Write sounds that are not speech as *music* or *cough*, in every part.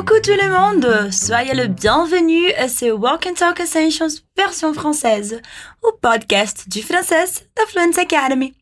Coucou tout le monde, soyez le bienvenu à ce Walk and Talk Essentials version française, o podcast du français da Fluency Academy.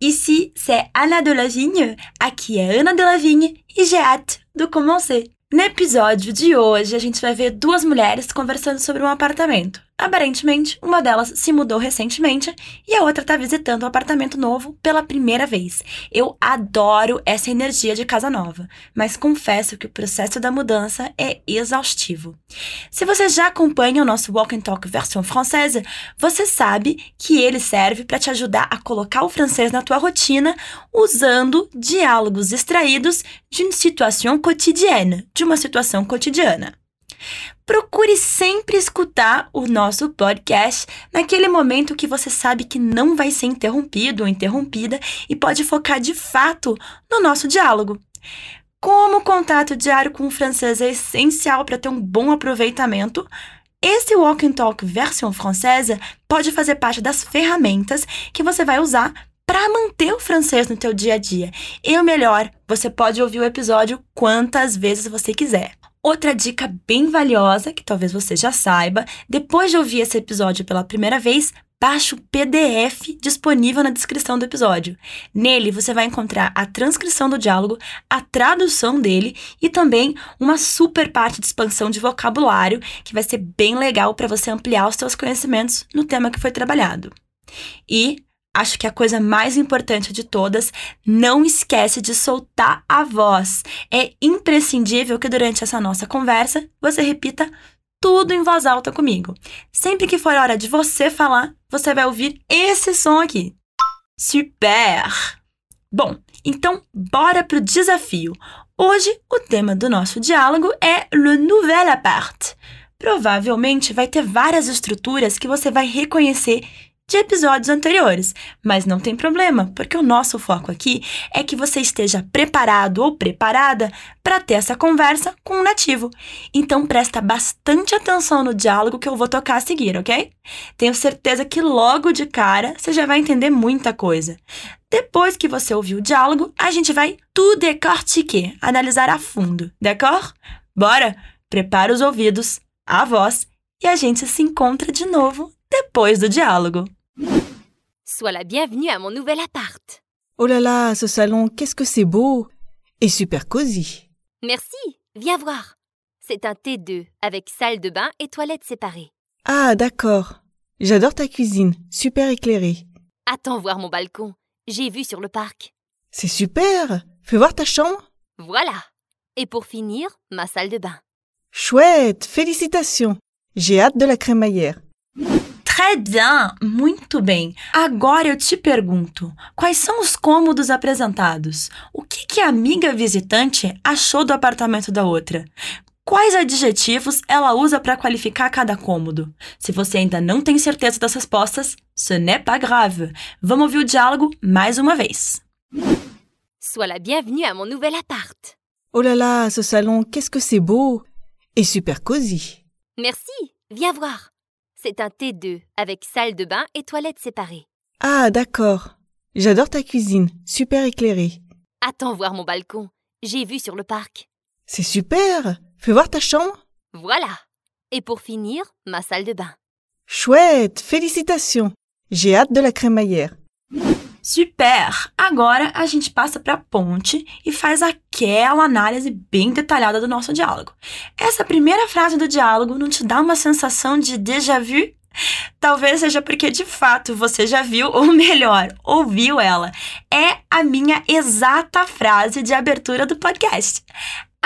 Ici, c'est Anna Delavigne, aqui é Ana Delavigne e j'ai hâte de commencer. No episódio de hoje, a gente vai ver duas mulheres conversando sobre um apartamento. Aparentemente, uma delas se mudou recentemente e a outra está visitando um apartamento novo pela primeira vez. Eu adoro essa energia de casa nova, mas confesso que o processo da mudança é exaustivo. Se você já acompanha o nosso Walk and Talk versão francesa, você sabe que ele serve para te ajudar a colocar o francês na tua rotina usando diálogos extraídos de de uma situação cotidiana. Procure sempre escutar o nosso podcast naquele momento que você sabe que não vai ser interrompido ou interrompida e pode focar de fato no nosso diálogo. Como o contato diário com o francês é essencial para ter um bom aproveitamento, esse Walk and Talk versão francesa pode fazer parte das ferramentas que você vai usar para manter o francês no teu dia a dia. E o melhor, você pode ouvir o episódio quantas vezes você quiser. Outra dica bem valiosa, que talvez você já saiba, depois de ouvir esse episódio pela primeira vez, baixe o PDF disponível na descrição do episódio. Nele você vai encontrar a transcrição do diálogo, a tradução dele e também uma super parte de expansão de vocabulário que vai ser bem legal para você ampliar os seus conhecimentos no tema que foi trabalhado. E Acho que a coisa mais importante de todas, não esquece de soltar a voz. É imprescindível que durante essa nossa conversa você repita tudo em voz alta comigo. Sempre que for hora de você falar, você vai ouvir esse som aqui. Super! Bom, então bora pro desafio. Hoje o tema do nosso diálogo é le nouvel appart. Provavelmente vai ter várias estruturas que você vai reconhecer de episódios anteriores, mas não tem problema, porque o nosso foco aqui é que você esteja preparado ou preparada para ter essa conversa com um nativo. Então presta bastante atenção no diálogo que eu vou tocar a seguir, ok? Tenho certeza que logo de cara você já vai entender muita coisa. Depois que você ouvir o diálogo, a gente vai tout décortiquer, analisar a fundo, d'accord? Bora? Prepara os ouvidos, a voz e a gente se encontra de novo depois do diálogo. Sois la bienvenue à mon nouvel appart. Oh là là, ce salon, qu'est-ce que c'est beau et super cosy. Merci, viens voir. C'est un T2 avec salle de bain et toilettes séparées. Ah, d'accord. J'adore ta cuisine, super éclairée. Attends voir mon balcon. J'ai vu sur le parc. C'est super. Fais voir ta chambre. Voilà. Et pour finir, ma salle de bain. Chouette, félicitations. J'ai hâte de la crémaillère. Très bien, muito bem. Agora eu te pergunto, quais são os cômodos apresentados? O que, que a amiga visitante achou do apartamento da outra? Quais adjetivos ela usa para qualificar cada cômodo? Se você ainda não tem certeza das respostas, ce n'est pas grave. Vamos ouvir o diálogo mais uma vez. Sois la bienvenue à mon nouvel appart. Oh là là, ce salon, qu'est-ce que c'est beau et super cosy. Merci, viens voir. C'est un T2 avec salle de bain et toilettes séparées. Ah, d'accord. J'adore ta cuisine, super éclairée. Attends voir mon balcon. J'ai vu sur le parc. C'est super. Fais voir ta chambre. Voilà. Et pour finir, ma salle de bain. Chouette, félicitations. J'ai hâte de la crémaillère. Super! Agora a gente passa para a ponte e faz aquela análise bem detalhada do nosso diálogo. Essa primeira frase do diálogo não te dá uma sensação de déjà vu? Talvez seja porque de fato você já viu, ou melhor, ouviu ela. É a minha exata frase de abertura do podcast.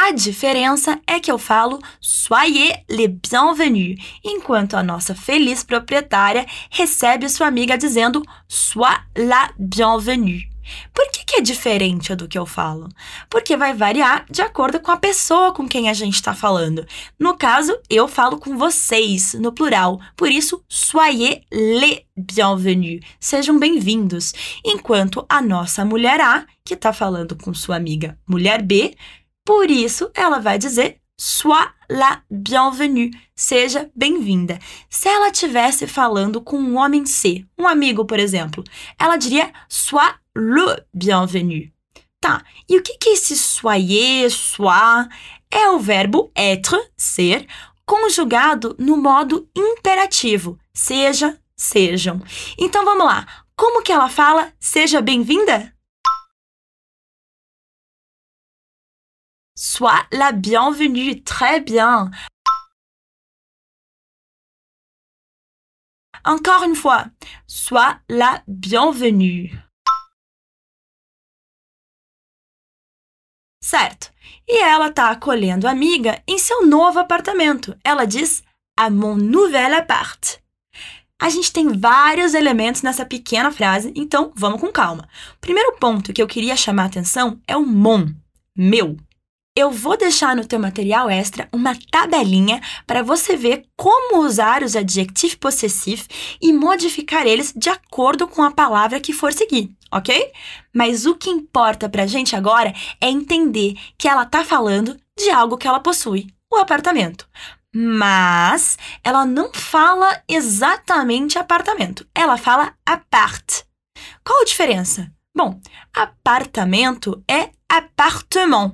A diferença é que eu falo soyez les bienvenus, enquanto a nossa feliz proprietária recebe sua amiga dizendo sois la bienvenue. Por que, que é diferente do que eu falo? Porque vai variar de acordo com a pessoa com quem a gente está falando. No caso, eu falo com vocês, no plural. Por isso, soyez les bienvenus. Sejam bem-vindos. Enquanto a nossa mulher A, que está falando com sua amiga mulher B, por isso, ela vai dizer Sois la bienvenue, seja bem-vinda. Se ela estivesse falando com um homem C, um amigo, por exemplo, ela diria Sois le bienvenu. Tá, e o que, que é esse soyez, sois? é o verbo être, ser, conjugado no modo imperativo. Seja, sejam. Então vamos lá. Como que ela fala seja bem-vinda? Sois la bienvenue. Très bien. Encore une fois. Sois la bienvenue. Certo. E ela está acolhendo a amiga em seu novo apartamento. Ela diz à mon nouvel appart. A gente tem vários elementos nessa pequena frase, então vamos com calma. O primeiro ponto que eu queria chamar a atenção é o mon, meu. Eu vou deixar no teu material extra uma tabelinha para você ver como usar os adjetivos possessivos e modificar eles de acordo com a palavra que for seguir, ok? Mas o que importa para a gente agora é entender que ela está falando de algo que ela possui, o apartamento. Mas ela não fala exatamente apartamento, ela fala apart. Qual a diferença? Bom, apartamento é appartement.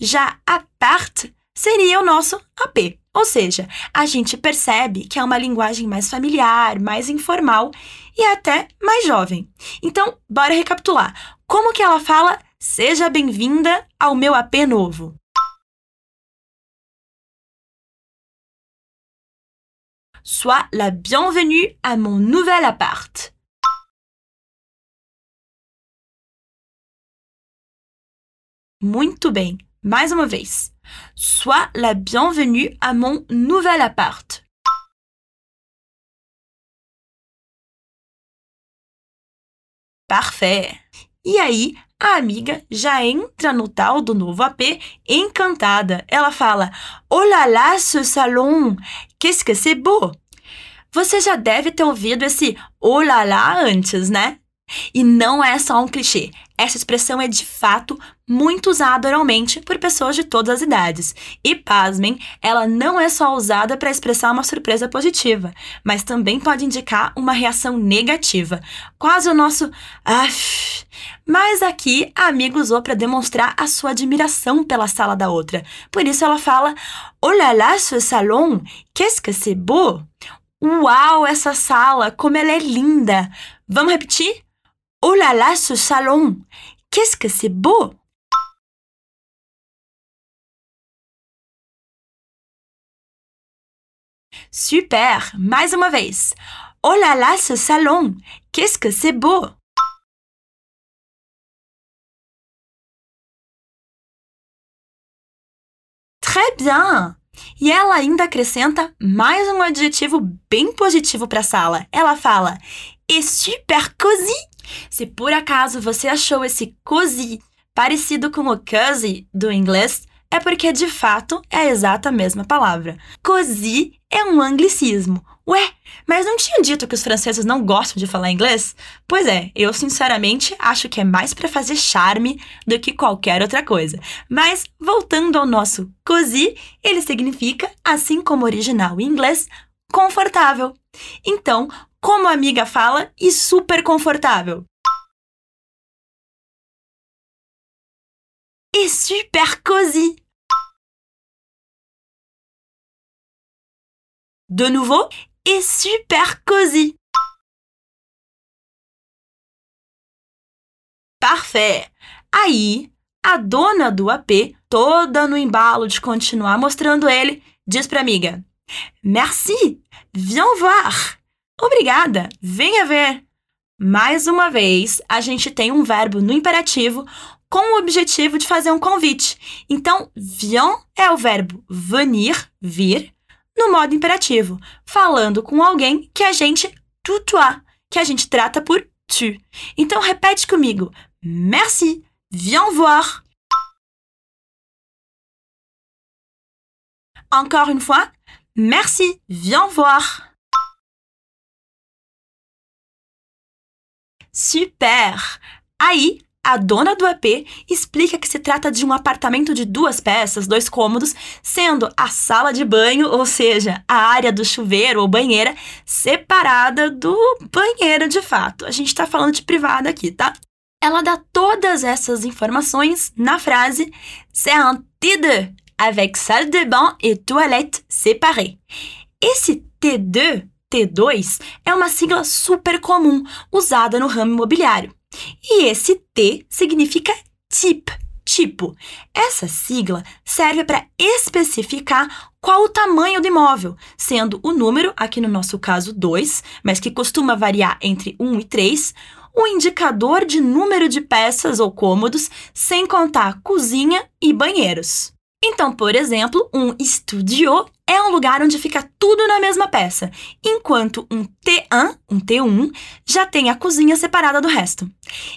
Já apart seria o nosso AP. Ou seja, a gente percebe que é uma linguagem mais familiar, mais informal e até mais jovem. Então, bora recapitular. Como que ela fala seja bem-vinda ao meu AP novo? Sois la bienvenue à mon nouvel appart. Muito bem. Mais uma vez. Sois la bienvenue à mon nouvel appart. Parfait. E aí, a amiga já entra no tal do novo AP encantada. Ela fala: Oh là là, ce salon! Qu'est-ce que c'est beau! Você já deve ter ouvido esse oh lá lá antes, né? E não é só um clichê. Essa expressão é de fato muito usada oralmente por pessoas de todas as idades. E pasmem, ela não é só usada para expressar uma surpresa positiva, mas também pode indicar uma reação negativa. Quase o nosso Aff. Mas aqui a amiga usou para demonstrar a sua admiração pela sala da outra. Por isso ela fala: là là, ce salon! Qu'est-ce que c'est beau! Uau, essa sala, como ela é linda! Vamos repetir? Oh là là, ce salon! Qu'est-ce que c'est beau! Super! Mais uma vez. Oh là là, ce salon! Qu'est-ce que c'est beau! Très bien! E ela ainda acrescenta mais um adjetivo bem positivo para a sala. Ela fala: "est super cosy". Se por acaso você achou esse cosy parecido com o cozy do inglês, é porque de fato é a exata mesma palavra. Cosy é um anglicismo. Ué, mas não tinha dito que os franceses não gostam de falar inglês? Pois é, eu sinceramente acho que é mais para fazer charme do que qualquer outra coisa. Mas voltando ao nosso cosy, ele significa, assim como o original em inglês, confortável. Então, como a amiga fala, e super confortável. E super cosy. De nouveau, et super cosy. Parfait. Aí, a dona do AP, toda no embalo de continuar mostrando ele, diz para amiga: Merci, viens voir. Obrigada, venha ver. Mais uma vez, a gente tem um verbo no imperativo com o objetivo de fazer um convite. Então, viens é o verbo venir, vir, no modo imperativo, falando com alguém que a gente tutoie, que a gente trata por tu. Então, repete comigo. Merci, viens voir. Encore une fois. Merci, viens voir. Super! Aí, a dona do AP explica que se trata de um apartamento de duas peças, dois cômodos, sendo a sala de banho, ou seja, a área do chuveiro ou banheira, separada do banheiro de fato. A gente tá falando de privada aqui, tá? Ela dá todas essas informações na frase C'est un T2, avec salle de bain et toilette séparées. Esse T2, T2 é uma sigla super comum usada no ramo imobiliário. E esse T significa type, tipo. Essa sigla serve para especificar qual o tamanho do imóvel, sendo o número, aqui no nosso caso 2, mas que costuma variar entre 1 e 3, o indicador de número de peças ou cômodos, sem contar cozinha e banheiros. Então, por exemplo, um studio é um lugar onde fica tudo na mesma peça, enquanto um T1, um T1, já tem a cozinha separada do resto.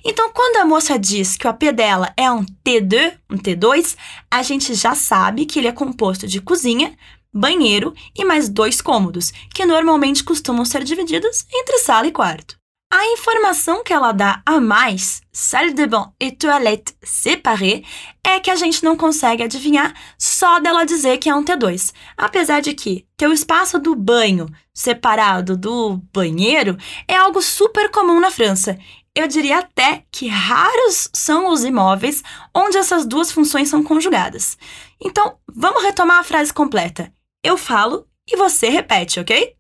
Então, quando a moça diz que o AP dela é um T2, um T2, a gente já sabe que ele é composto de cozinha, banheiro e mais dois cômodos, que normalmente costumam ser divididos entre sala e quarto. A informação que ela dá a mais, salle de bain et toilette séparées, é que a gente não consegue adivinhar só dela dizer que é um T2. Apesar de que ter o espaço do banho separado do banheiro é algo super comum na França. Eu diria até que raros são os imóveis onde essas duas funções são conjugadas. Então, vamos retomar a frase completa. Eu falo e você repete, ok?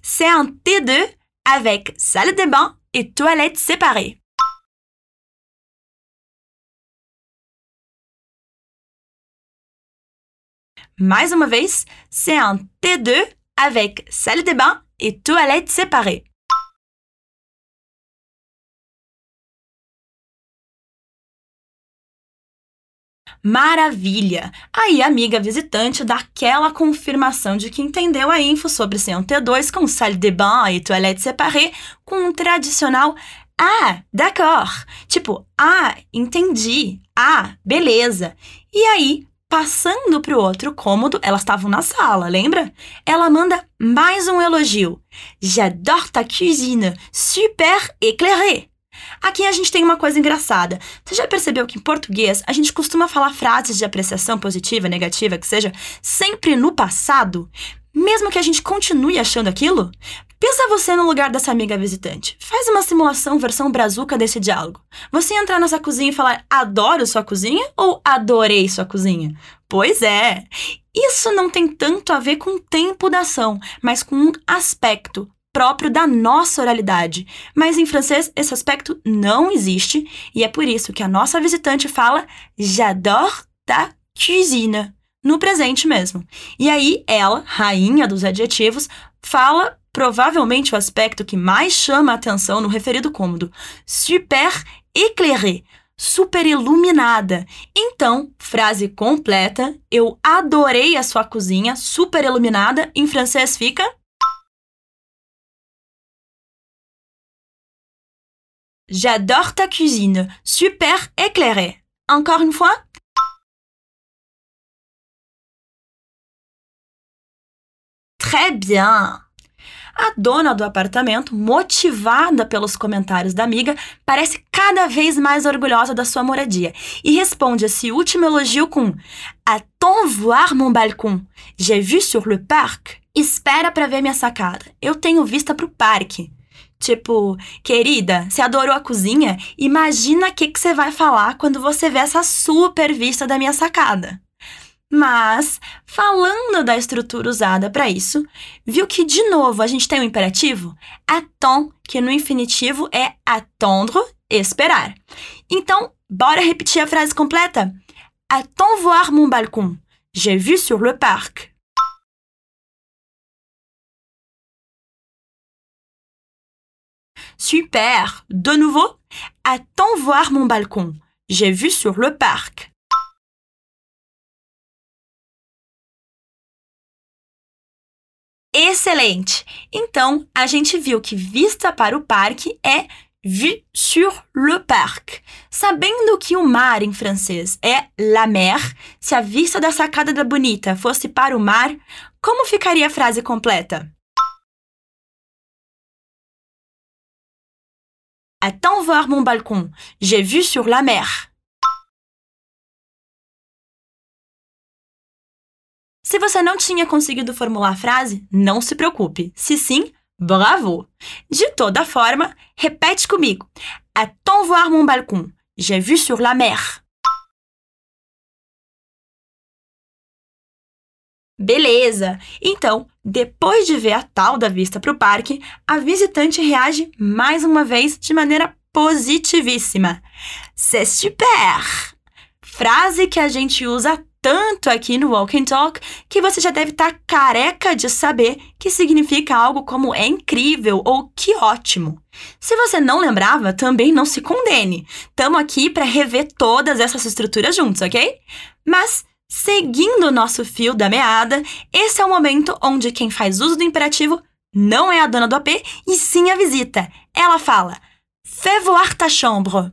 C'est un T2 avec salle de bain et toilette séparées. Mais c'est un T2 avec salle de bain et toilette séparées. Maravilha! Aí a amiga visitante dá aquela confirmação de que entendeu a info sobre ser um T2 com salle de bain e toilette séparée com um tradicional ah, d'accord. Tipo, ah, entendi. Ah, beleza. E aí, passando para o outro cômodo, elas estavam na sala, lembra? Ela manda mais um elogio. J'adore ta cuisine, super éclairée. Aqui a gente tem uma coisa engraçada. Você já percebeu que em português a gente costuma falar frases de apreciação positiva, negativa, que seja, sempre no passado? Mesmo que a gente continue achando aquilo? Pensa você no lugar dessa amiga visitante. Faz uma simulação versão brazuca desse diálogo. Você entrar nessa cozinha e falar adoro sua cozinha ou adorei sua cozinha? Pois é. Isso não tem tanto a ver com o tempo da ação, mas com um aspecto, próprio da nossa oralidade. Mas em francês esse aspecto não existe e é por isso que a nossa visitante fala J'adore ta cuisine no presente mesmo. E aí ela, rainha dos adjetivos, fala provavelmente o aspecto que mais chama a atenção no referido cômodo, super éclairé, super iluminada. Então, frase completa, eu adorei a sua cozinha, super iluminada, em francês fica J'adore ta cuisine, super éclairée. Encore une fois Très bien! A dona do apartamento, motivada pelos comentários da amiga, parece cada vez mais orgulhosa da sua moradia e responde esse último elogio com Attends voir mon balcon. J'ai vu sur le parc. Espera para ver minha sacada. Eu tenho vista para o parque. Tipo, querida, você adorou a cozinha? Imagina o que, você vai falar quando você vê essa super vista da minha sacada. Mas, falando da estrutura usada para isso, viu que de novo a gente tem o um imperativo attend, que no infinitivo é attendre, esperar. Então, bora repetir a frase completa? Attends voir mon balcon. J'ai vu sur le parc. Super! De nouveau, attends voir mon balcon. J'ai vu sur le parc. Excelente! Então, a gente viu que vista para o parque é vue sur le parc. Sabendo que o mar em francês é la mer, se a vista da sacada da bonita fosse para o mar, como ficaria a frase completa? Attends voir mon balcon. J'ai vu sur la mer. Se você não tinha conseguido formular a frase, não se preocupe. Se sim, bravo! De toda forma, repete comigo. Attends voir mon balcon. J'ai vu sur la mer. Beleza! Então, depois de ver a tal da vista para o parque, a visitante reage mais uma vez de maneira positivíssima. C'est super! Frase que a gente usa tanto aqui no Walk and Talk que você já deve estar tá careca de saber que significa algo como é incrível ou que ótimo. Se você não lembrava, também não se condene. Estamos aqui para rever todas essas estruturas juntos, ok? Mas Seguindo o nosso fio da meada, esse é o momento onde quem faz uso do imperativo não é a dona do AP e sim a visita. Ela fala: Fais voir ta chambre.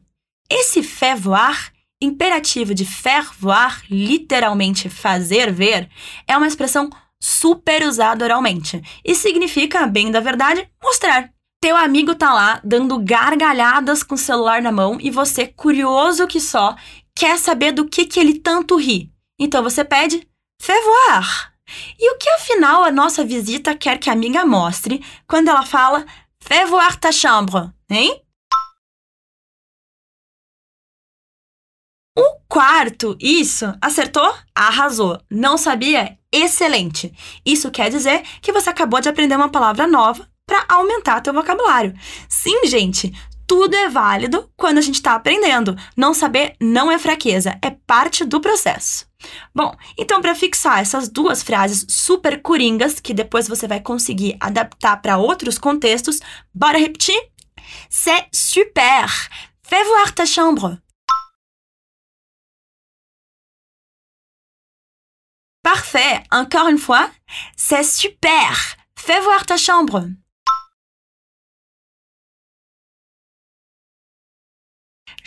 Esse fais voir, imperativo de faire voir, literalmente fazer ver, é uma expressão super usada oralmente e significa, bem da verdade, mostrar. Teu amigo tá lá dando gargalhadas com o celular na mão e você, curioso que só, quer saber do que, que ele tanto ri. Então você pede fais voir. E o que afinal a nossa visita quer que a amiga mostre quando ela fala fais voir ta chambre, hein? O quarto, isso, acertou? Arrasou. Não sabia? Excelente. Isso quer dizer que você acabou de aprender uma palavra nova para aumentar teu vocabulário. Sim, gente, tudo é válido quando a gente está aprendendo. Não saber não é fraqueza, é parte do processo. Bom, então para fixar essas duas frases super coringas que depois você vai conseguir adaptar para outros contextos, bora repetir? C'est super! Fais voir ta chambre. Parfait! Encore une fois, c'est super! Fais voir ta chambre.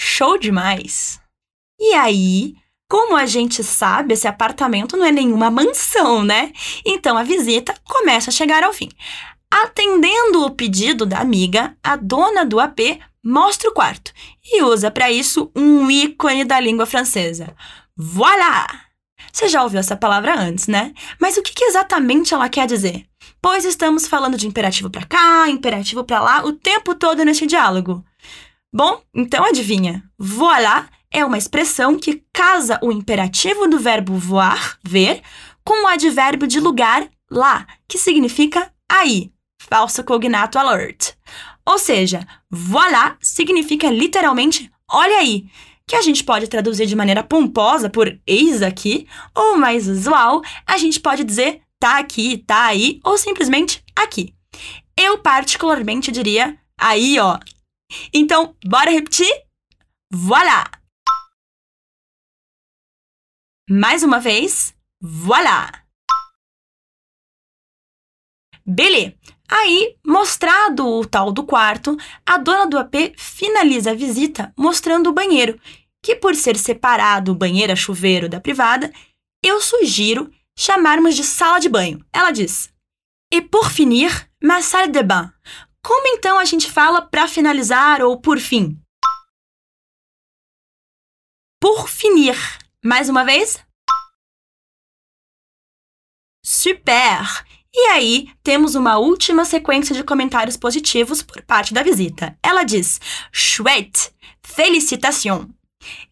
Show demais! E aí, como a gente sabe, esse apartamento não é nenhuma mansão, né? Então a visita começa a chegar ao fim. Atendendo o pedido da amiga, a dona do AP mostra o quarto e usa para isso um ícone da língua francesa. Voilà! Você já ouviu essa palavra antes, né? Mas o que, que exatamente ela quer dizer? Pois estamos falando de imperativo para cá, imperativo para lá, o tempo todo nesse diálogo. Bom, então adivinha. Voilà é uma expressão que casa o imperativo do verbo voar, ver, com o advérbio de lugar, lá, que significa aí, falso cognato alert. Ou seja, voilà significa literalmente olha aí, que a gente pode traduzir de maneira pomposa por eis aqui, ou mais usual, a gente pode dizer tá aqui, tá aí, ou simplesmente aqui. Eu particularmente diria aí, ó. Então, bora repetir? Voilà! Mais uma vez, voilà! Belê. Aí, mostrado o tal do quarto, a dona do AP finaliza a visita mostrando o banheiro, que por ser separado o banheiro-chuveiro da privada, eu sugiro chamarmos de sala de banho. Ela diz: E por finir, ma salle de bain. Como então a gente fala para finalizar ou por fim? Por finir. Mais uma vez. Super! E aí, temos uma última sequência de comentários positivos por parte da visita. Ela diz: Chouette! Félicitations!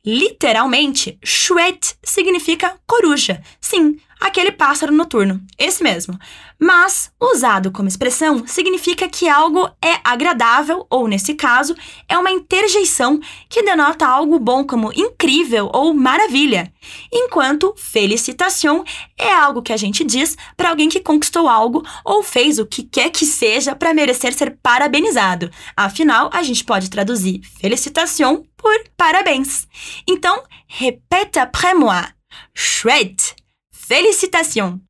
Literalmente, chouette significa coruja. Sim, aquele pássaro noturno, esse mesmo. Mas, usado como expressão, significa que algo é agradável, ou nesse caso, é uma interjeição que denota algo bom como incrível ou maravilha. Enquanto felicitation é algo que a gente diz para alguém que conquistou algo ou fez o que quer que seja para merecer ser parabenizado. Afinal, a gente pode traduzir felicitation por parabéns. Então, répète après moi. Chouette! Félicitations!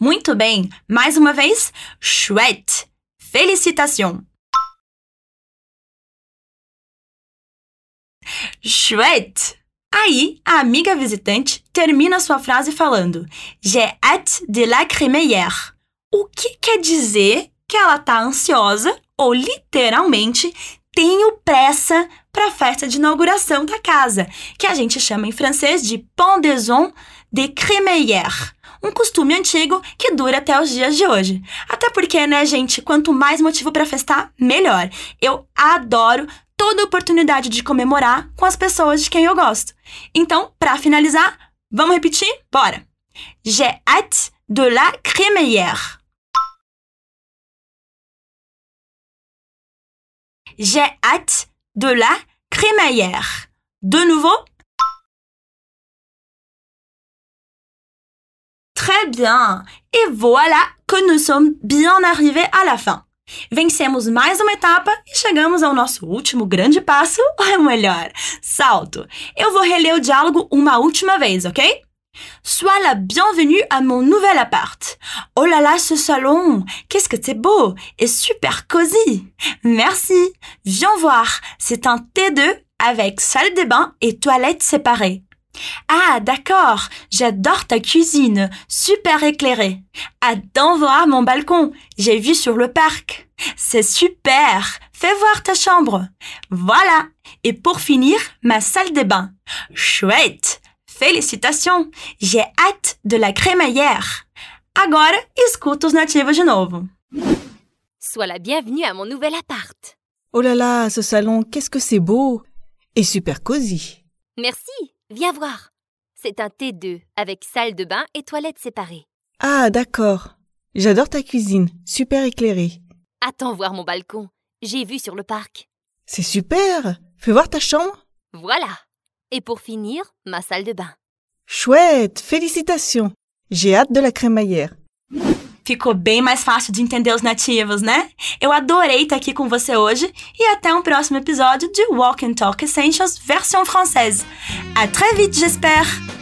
Muito bem, mais uma vez, chouette! Félicitations! Chouette! Aí, a amiga visitante termina sua frase falando J'ai hâte de la crémeillère. O que quer dizer que ela tá ansiosa ou literalmente tenho pressa para a festa de inauguração da casa, que a gente chama em francês de pendaison de crémeillère, um costume antigo que dura até os dias de hoje. Até porque, né, gente, quanto mais motivo para festar, melhor. Eu adoro toda oportunidade de comemorar com as pessoas de quem eu gosto. Então, para finalizar, vamos repetir? Bora! J'ai hâte de la crémaillère. J'ai hâte de la crémaillère. De nouveau. Très bien. Et voilà que nous sommes bien arrivés à la fin. Vencemos mais uma etapa e chegamos ao nosso último grande passo, *laughs* ou é melhor, salto. Eu vou reler o diálogo uma última vez, ok? Sois la bienvenue à mon nouvel appart. Oh là là, ce salon, qu'est-ce que c'est beau et super cosy. Merci. Viens voir, c'est un T2 avec salle de bain et toilettes séparées. Ah, d'accord, j'adore ta cuisine, super éclairée. Attends voir mon balcon, j'ai vu sur le parc. C'est super, fais voir ta chambre. Voilà, et pour finir, ma salle de bain. Chouette, félicitations, j'ai hâte de la crémaillère. Agora, escuta os nativos de novo. Sois la bienvenue à mon nouvel appart. Oh là là, ce salon, qu'est-ce que c'est beau et super cosy. Merci, viens voir. C'est un T2 avec salle de bain et toilettes séparées. Ah, d'accord. J'adore ta cuisine, super éclairée. Attends voir mon balcon. J'ai vu sur le parc. C'est super. Fais voir ta chambre. Voilà. Et pour finir, ma salle de bain. Chouette, félicitations. J'ai hâte de la crémaillère. Ficou bem mais fácil de entender os nativos, né? Eu adorei estar aqui com você hoje e até um próximo episódio de Walk and Talk Essentials versão française. À très vite, j'espère!